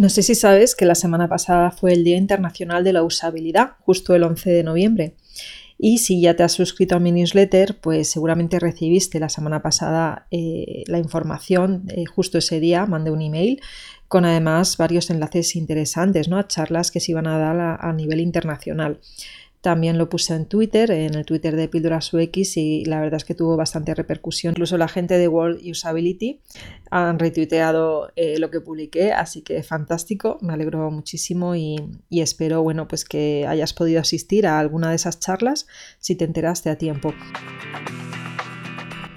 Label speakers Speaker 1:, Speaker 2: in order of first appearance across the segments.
Speaker 1: No sé si sabes que la semana pasada fue el Día Internacional de la Usabilidad, justo el 11 de noviembre. Y si ya te has suscrito a mi newsletter, pues seguramente recibiste la semana pasada eh, la información, eh, justo ese día mandé un email con además varios enlaces interesantes ¿no? a charlas que se iban a dar a nivel internacional. También lo puse en Twitter, en el Twitter de Píldoras UX y la verdad es que tuvo bastante repercusión. Incluso la gente de World Usability han retuiteado eh, lo que publiqué, así que fantástico, me alegro muchísimo y, y, espero bueno, pues que hayas podido asistir a alguna de esas charlas si te enteraste a tiempo.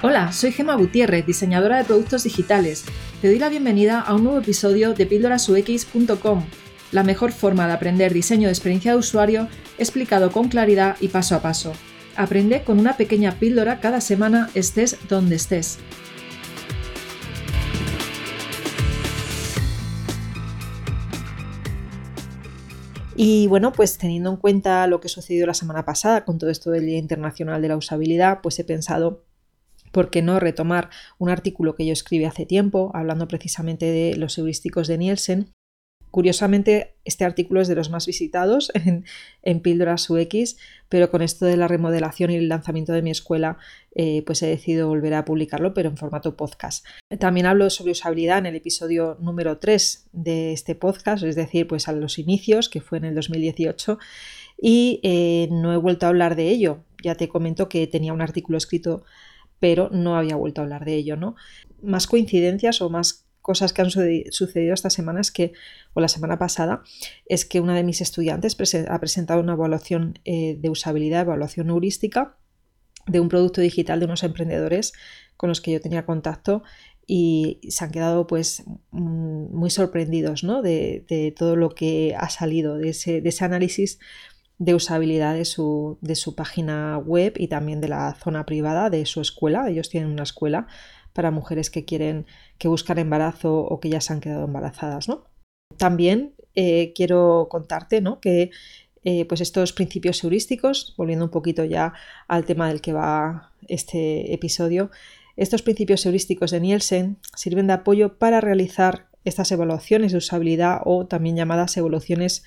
Speaker 2: Hola, soy Gema Gutiérrez, diseñadora de productos digitales. Te doy la bienvenida a un nuevo episodio de píldorasux.com la mejor forma de aprender diseño de experiencia de usuario explicado con claridad y paso a paso. Aprende con una pequeña píldora cada semana estés donde estés.
Speaker 1: Y bueno, pues teniendo en cuenta lo que sucedió la semana pasada con todo esto del Día Internacional de la Usabilidad, pues he pensado ¿por qué no retomar un artículo que yo escribí hace tiempo, hablando precisamente de los heurísticos de Nielsen, Curiosamente, este artículo es de los más visitados en, en Píldoras UX, pero con esto de la remodelación y el lanzamiento de mi escuela, eh, pues he decidido volver a publicarlo, pero en formato podcast. También hablo sobre usabilidad en el episodio número 3 de este podcast, es decir, pues a los inicios, que fue en el 2018, y eh, no he vuelto a hablar de ello. Ya te comento que tenía un artículo escrito, pero no había vuelto a hablar de ello, ¿no? Más coincidencias o más cosas que han sucedido esta semana es que, o la semana pasada, es que una de mis estudiantes ha presentado una evaluación eh, de usabilidad, evaluación heurística de un producto digital de unos emprendedores con los que yo tenía contacto y se han quedado pues mm, muy sorprendidos ¿no? de, todo lo que ha salido de ese, de ese análisis de usabilidad de su, de su página web y también de la zona privada de su escuela. Ellos tienen una escuela para mujeres que quieren, que buscan embarazo o que ya se han quedado embarazadas, ¿no? También eh, quiero contarte, ¿no? Que eh, pues estos principios heurísticos, volviendo un poquito ya al tema del que va este episodio, estos principios heurísticos de Nielsen sirven de apoyo para realizar estas evaluaciones de usabilidad o también llamadas evoluciones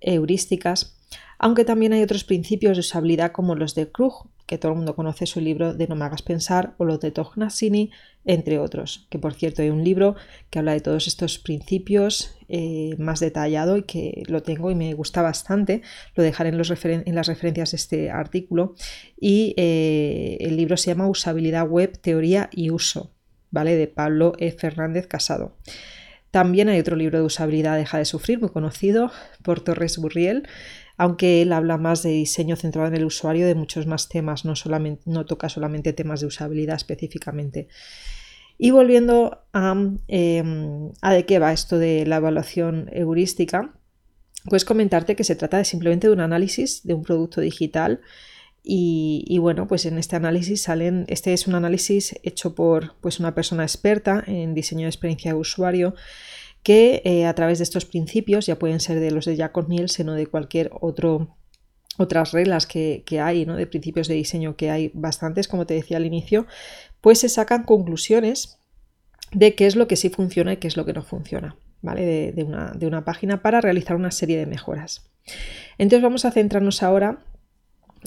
Speaker 1: heurísticas, aunque también hay otros principios de usabilidad como los de Krug, que todo el mundo conoce su libro de No me hagas pensar, o los de Tognasini, entre otros. Que por cierto hay un libro que habla de todos estos principios eh, más detallado y que lo tengo y me gusta bastante. Lo dejaré en, las referencias de este artículo. Y eh, el libro se llama Usabilidad Web, Teoría y Uso, ¿vale? De Pablo E. Fernández Casado. También hay otro libro de usabilidad, Deja de Sufrir, muy conocido por Torres Burriel, aunque él habla más de diseño centrado en el usuario, de muchos más temas, no, toca solamente temas de usabilidad específicamente. Y volviendo a, em, a de qué va esto de la evaluación heurística, pues comentarte que se trata de simplemente de un análisis de un producto digital y, y, bueno, pues en este análisis salen, este es un análisis hecho por pues una persona experta en diseño de experiencia de usuario que eh, a través de estos principios, ya pueden ser de los de Jacob Nielsen o de cualquier otro otras reglas que, hay, ¿no? de principios de diseño que hay bastantes, como te decía al inicio, pues se sacan conclusiones de qué es lo que sí funciona y qué es lo que no funciona, ¿vale? De, una, de una página para realizar una serie de mejoras. Entonces vamos a centrarnos ahora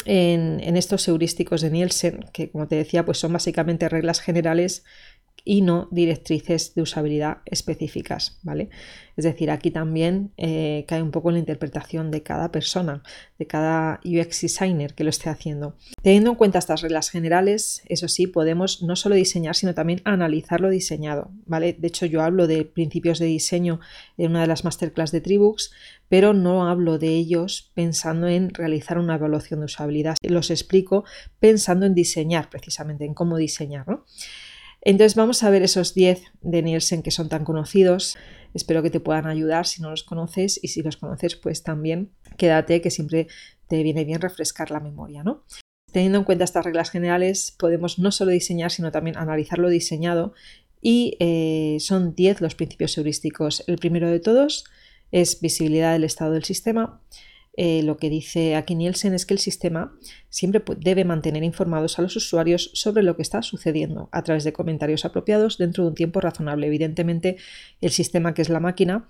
Speaker 1: en, en, estos heurísticos de Nielsen, que como te decía, pues son básicamente reglas generales y no directrices de usabilidad específicas, ¿vale? Es decir, aquí también eh, cae un poco en la interpretación de cada persona, de cada UX designer que lo esté haciendo. Teniendo en cuenta estas reglas generales, eso sí, podemos no solo diseñar, sino también analizar lo diseñado, ¿vale? De hecho, yo hablo de principios de diseño en una de las masterclass de Tribux, pero no hablo de ellos pensando en realizar una evaluación de usabilidad. Los explico pensando en diseñar, precisamente, en cómo diseñar, ¿no? Entonces vamos a ver esos 10 de Nielsen que son tan conocidos. Espero que te puedan ayudar si no los conoces y si los conoces pues también quédate que siempre te viene bien refrescar la memoria, ¿no? Teniendo en cuenta estas reglas generales podemos no solo diseñar sino también analizar lo diseñado y eh, son 10 los principios heurísticos. El primero de todos es visibilidad del estado del sistema. Eh, lo que dice aquí Nielsen es que el sistema siempre debe mantener informados a los usuarios sobre lo que está sucediendo a través de comentarios apropiados dentro de un tiempo razonable. Evidentemente, el sistema que es la máquina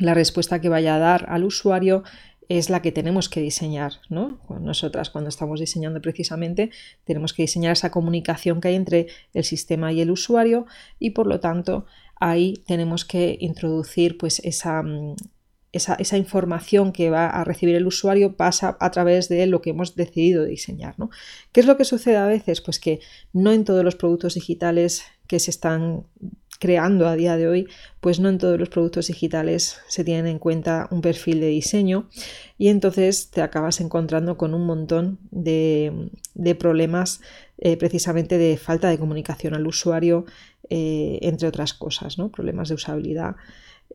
Speaker 1: la respuesta que vaya a dar al usuario es la que tenemos que diseñar, ¿no? Nosotras cuando estamos diseñando precisamente tenemos que diseñar esa comunicación que hay entre el sistema y el usuario y por lo tanto ahí tenemos que introducir pues esa, mm, esa, información que va a recibir el usuario pasa a través de lo que hemos decidido diseñar. ¿no? ¿Qué es lo que sucede a veces? Pues que no en todos los productos digitales que se están creando a día de hoy, pues no en todos los productos digitales se tiene en cuenta un perfil de diseño y entonces te acabas encontrando con un montón de, problemas eh, precisamente de falta de comunicación al usuario, eh, entre otras cosas, ¿no? problemas de usabilidad.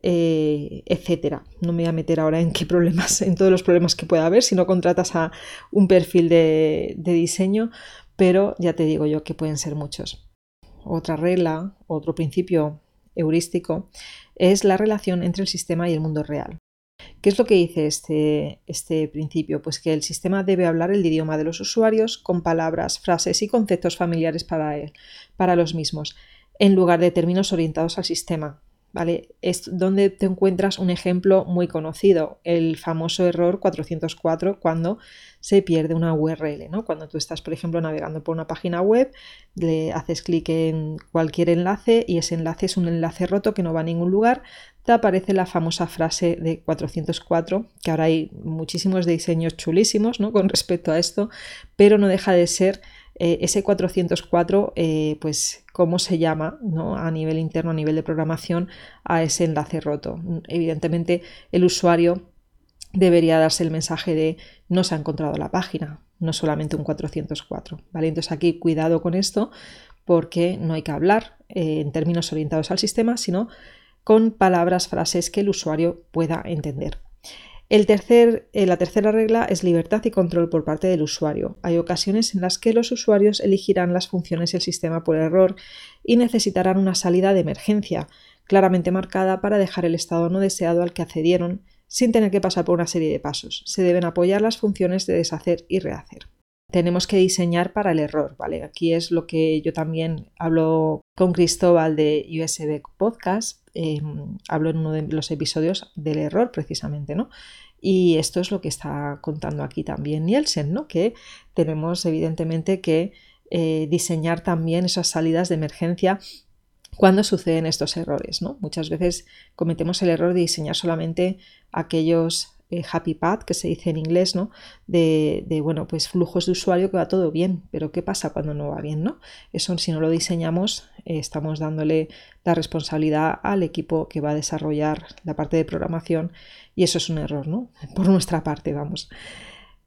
Speaker 1: Eh, etcétera. No me voy a meter ahora en qué problemas, en todos los problemas que pueda haber si no contratas a un perfil de, diseño, pero ya te digo yo que pueden ser muchos. Otra regla, otro principio heurístico, es la relación entre el sistema y el mundo real. ¿Qué es lo que dice este, este, principio? Pues que el sistema debe hablar el idioma de los usuarios con palabras, frases y conceptos familiares para, él, para los mismos, en lugar de términos orientados al sistema, es donde te encuentras un ejemplo muy conocido, el famoso error 404 cuando se pierde una URL, ¿no? Cuando tú estás, por ejemplo, navegando por una página web, le haces clic en cualquier enlace y ese enlace es un enlace roto que no va a ningún lugar, te aparece la famosa frase de 404, que ahora hay muchísimos diseños chulísimos, ¿no? Con respecto a esto, pero no deja de ser eh, ese 404, eh, pues cómo se llama ¿no? a nivel interno, a nivel de programación, a ese enlace roto. Evidentemente, el usuario debería darse el mensaje de no se ha encontrado la página, no solamente un 404. ¿vale? Entonces aquí cuidado con esto porque no hay que hablar eh, en términos orientados al sistema, sino con palabras, frases que el usuario pueda entender. El tercer, eh, la tercera regla es libertad y control por parte del usuario. Hay ocasiones en las que los usuarios elegirán las funciones del sistema por error y necesitarán una salida de emergencia claramente marcada para dejar el estado no deseado al que accedieron sin tener que pasar por una serie de pasos. Se deben apoyar las funciones de deshacer y rehacer. Tenemos que diseñar para el error, ¿vale? Aquí es lo que yo también hablo con Cristóbal de USB Podcast Em, hablo en uno de los episodios del error precisamente, ¿no? Y esto es lo que está contando aquí también Nielsen, ¿no? Que tenemos evidentemente que eh, diseñar también esas salidas de emergencia cuando suceden estos errores, ¿no? Muchas veces cometemos el error de diseñar solamente aquellos eh, happy path, que se dice en inglés, ¿no? De, bueno, pues flujos de usuario que va todo bien, pero ¿qué pasa cuando no va bien, ¿no? Eso si no lo diseñamos, eh, estamos dándole la responsabilidad al equipo que va a desarrollar la parte de programación y eso es un error, ¿no? Por nuestra parte, vamos.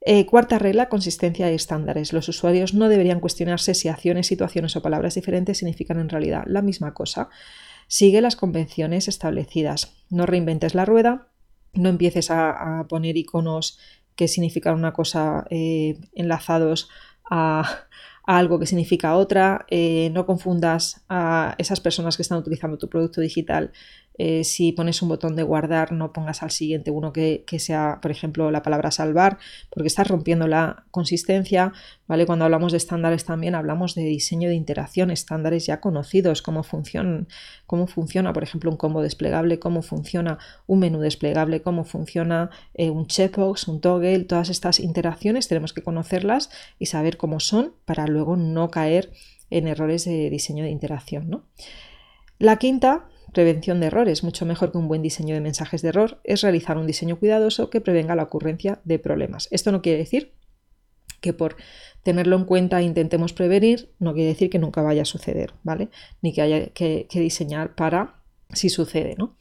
Speaker 1: Eh, cuarta regla, consistencia de estándares. Los usuarios no deberían cuestionarse si acciones, situaciones o palabras diferentes significan en realidad la misma cosa. Sigue las convenciones establecidas. No reinventes la rueda, no empieces a, poner iconos que significan una cosa eh, enlazados a, algo que significa otra, eh, no confundas a esas personas que están utilizando tu producto digital eh, si pones un botón de guardar, no pongas al siguiente uno que, sea, por ejemplo, la palabra salvar, porque estás rompiendo la consistencia, ¿vale? Cuando hablamos de estándares también hablamos de diseño de interacción, estándares ya conocidos, cómo cómo funciona, por ejemplo, un combo desplegable, cómo funciona un menú desplegable, cómo funciona eh, un checkbox, un toggle, todas estas interacciones tenemos que conocerlas y saber cómo son para luego no caer en errores de diseño de interacción, ¿no? La quinta Prevención de errores. Mucho mejor que un buen diseño de mensajes de error es realizar un diseño cuidadoso que prevenga la ocurrencia de problemas. Esto no quiere decir que por tenerlo en cuenta intentemos prevenir, no quiere decir que nunca vaya a suceder, ¿vale? Ni que haya que, diseñar para si sucede, ¿no?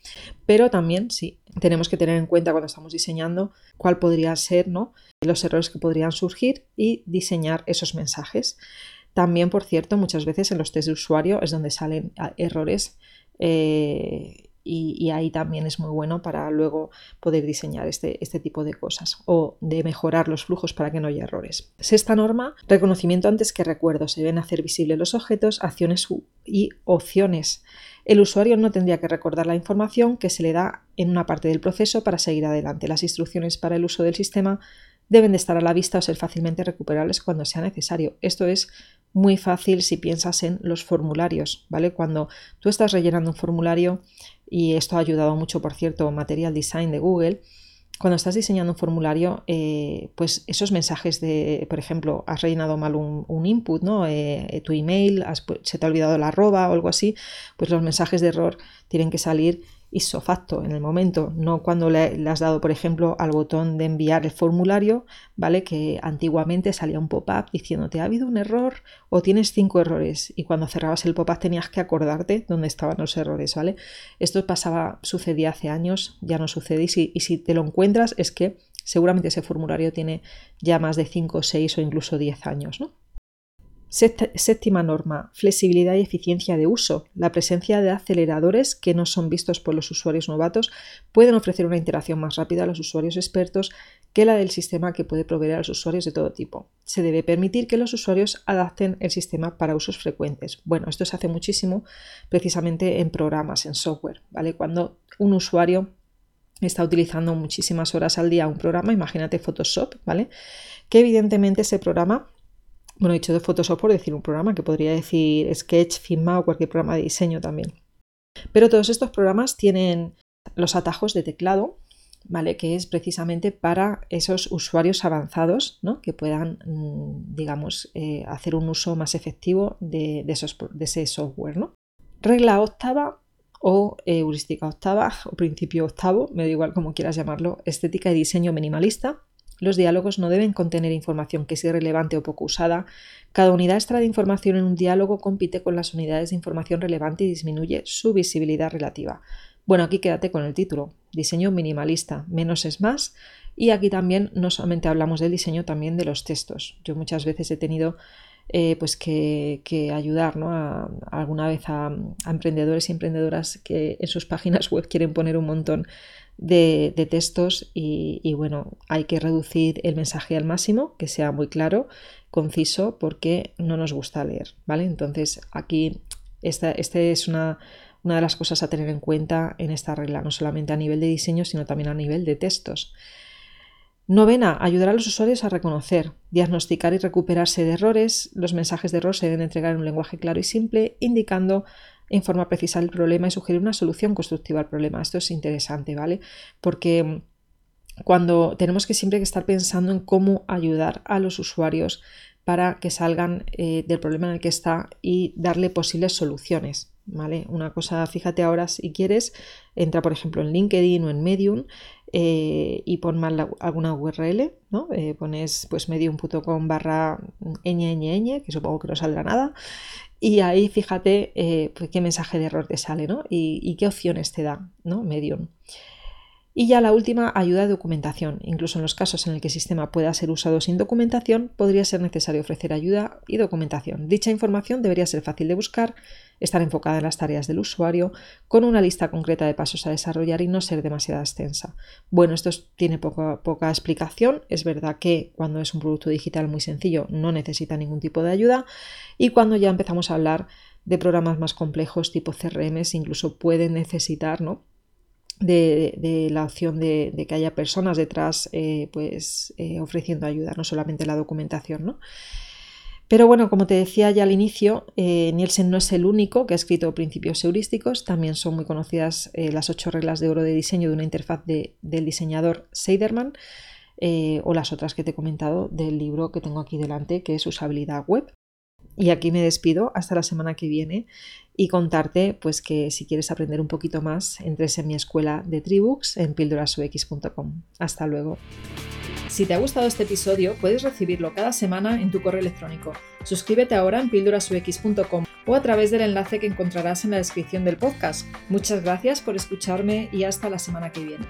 Speaker 1: Pero también sí, tenemos que tener en cuenta cuando estamos diseñando cuál podría ser, ¿no? Los errores que podrían surgir y diseñar esos mensajes. También, por cierto, muchas veces en los test de usuario es donde salen errores eh, y, ahí también es muy bueno para luego poder diseñar este, este, tipo de cosas o de mejorar los flujos para que no haya errores. Sexta norma, reconocimiento antes que recuerdo. Se deben hacer visibles los objetos, acciones y opciones. El usuario no tendría que recordar la información que se le da en una parte del proceso para seguir adelante. Las instrucciones para el uso del sistema deben de estar a la vista o ser fácilmente recuperables cuando sea necesario. Esto es muy fácil si piensas en los formularios, ¿vale? Cuando tú estás rellenando un formulario, y esto ha ayudado mucho, por cierto, Material Design de Google, cuando estás diseñando un formulario, eh, pues esos mensajes de, por ejemplo, has rellenado mal un, input, ¿no? Eh, tu email, se te ha olvidado la arroba o algo así, pues los mensajes de error tienen que salir facto en el momento, no cuando le, has dado, por ejemplo, al botón de enviar el formulario, ¿vale? Que antiguamente salía un pop-up diciéndote ha habido un error o tienes cinco errores y cuando cerrabas el pop-up tenías que acordarte dónde estaban los errores, ¿vale? Esto pasaba, sucedía hace años, ya no sucede y si, y si te lo encuentras es que seguramente ese formulario tiene ya más de 5, 6 o incluso 10 años, ¿no? Séptima norma, flexibilidad y eficiencia de uso. La presencia de aceleradores que no son vistos por los usuarios novatos pueden ofrecer una interacción más rápida a los usuarios expertos que la del sistema que puede proveer a los usuarios de todo tipo. Se debe permitir que los usuarios adapten el sistema para usos frecuentes. Bueno, esto se hace muchísimo precisamente en programas, en software, ¿vale? Cuando un usuario está utilizando muchísimas horas al día un programa, imagínate Photoshop, ¿vale? Que evidentemente ese programa bueno, he dicho de Photoshop por decir un programa, que podría decir Sketch, Figma o cualquier programa de diseño también. Pero todos estos programas tienen los atajos de teclado, ¿vale? Que es precisamente para esos usuarios avanzados, ¿no? Que puedan, mm, digamos, eh, hacer un uso más efectivo de, ese software, ¿no? Regla octava o heurística octava o principio octavo, me da igual como quieras llamarlo, estética y diseño minimalista, los diálogos no deben contener información que sea irrelevante o poco usada. Cada unidad extra de información en un diálogo compite con las unidades de información relevante y disminuye su visibilidad relativa. Bueno, aquí quédate con el título. Diseño minimalista. Menos es más. Y aquí también no solamente hablamos del diseño, también de los textos. Yo muchas veces he tenido eh, pues que, ayudar a, alguna vez a, emprendedores y emprendedoras que en sus páginas web quieren poner un montón de, textos y, bueno, hay que reducir el mensaje al máximo, que sea muy claro, conciso, porque no nos gusta leer, ¿vale? Entonces aquí esta, es una, una de las cosas a tener en cuenta en esta regla, no solamente a nivel de diseño, sino también a nivel de textos. Novena, ayudar a los usuarios a reconocer, diagnosticar y recuperarse de errores. Los mensajes de error se deben entregar en un lenguaje claro y simple, indicando en forma precisa el problema y sugerir una solución constructiva al problema. Esto es interesante, ¿vale? Porque cuando tenemos que siempre que estar pensando en cómo ayudar a los usuarios para que salgan eh, del problema en el que está y darle posibles soluciones. ¿Vale? Una cosa, fíjate ahora si quieres, entra por ejemplo en LinkedIn o en Medium eh, y pon mal alguna URL, ¿no? Eh, pones pues medium.com barra ñ, que supongo que no saldrá nada, y ahí fíjate eh, pues, qué mensaje de error te sale ¿no? y, qué opciones te da ¿no? Medium. Y ya la última, ayuda de documentación. Incluso en los casos en el que el sistema pueda ser usado sin documentación, podría ser necesario ofrecer ayuda y documentación. Dicha información debería ser fácil de buscar, estar enfocada en las tareas del usuario, con una lista concreta de pasos a desarrollar y no ser demasiado extensa. Bueno, esto tiene poca, explicación. Es verdad que cuando es un producto digital muy sencillo no necesita ningún tipo de ayuda y cuando ya empezamos a hablar de programas más complejos tipo CRMs incluso pueden necesitar ¿no? De, la opción de, que haya personas detrás eh, pues, eh, ofreciendo ayuda, no solamente la documentación. ¿no? Pero bueno, como te decía ya al inicio, eh, Nielsen no es el único que ha escrito principios heurísticos, también son muy conocidas las ocho reglas de oro de diseño de una interfaz del diseñador Seiderman o las otras que te he comentado del libro que tengo aquí delante, que es Usabilidad Web. Y aquí me despido hasta la semana que viene y contarte pues que si quieres aprender un poquito más, entres en mi escuela de Tribooks en pildorasux.com. Hasta luego.
Speaker 2: Si te ha gustado este episodio, puedes recibirlo cada semana en tu correo electrónico. Suscríbete ahora en pildorasux.com o a través del enlace que encontrarás en la descripción del podcast. Muchas gracias por escucharme y hasta la semana que viene.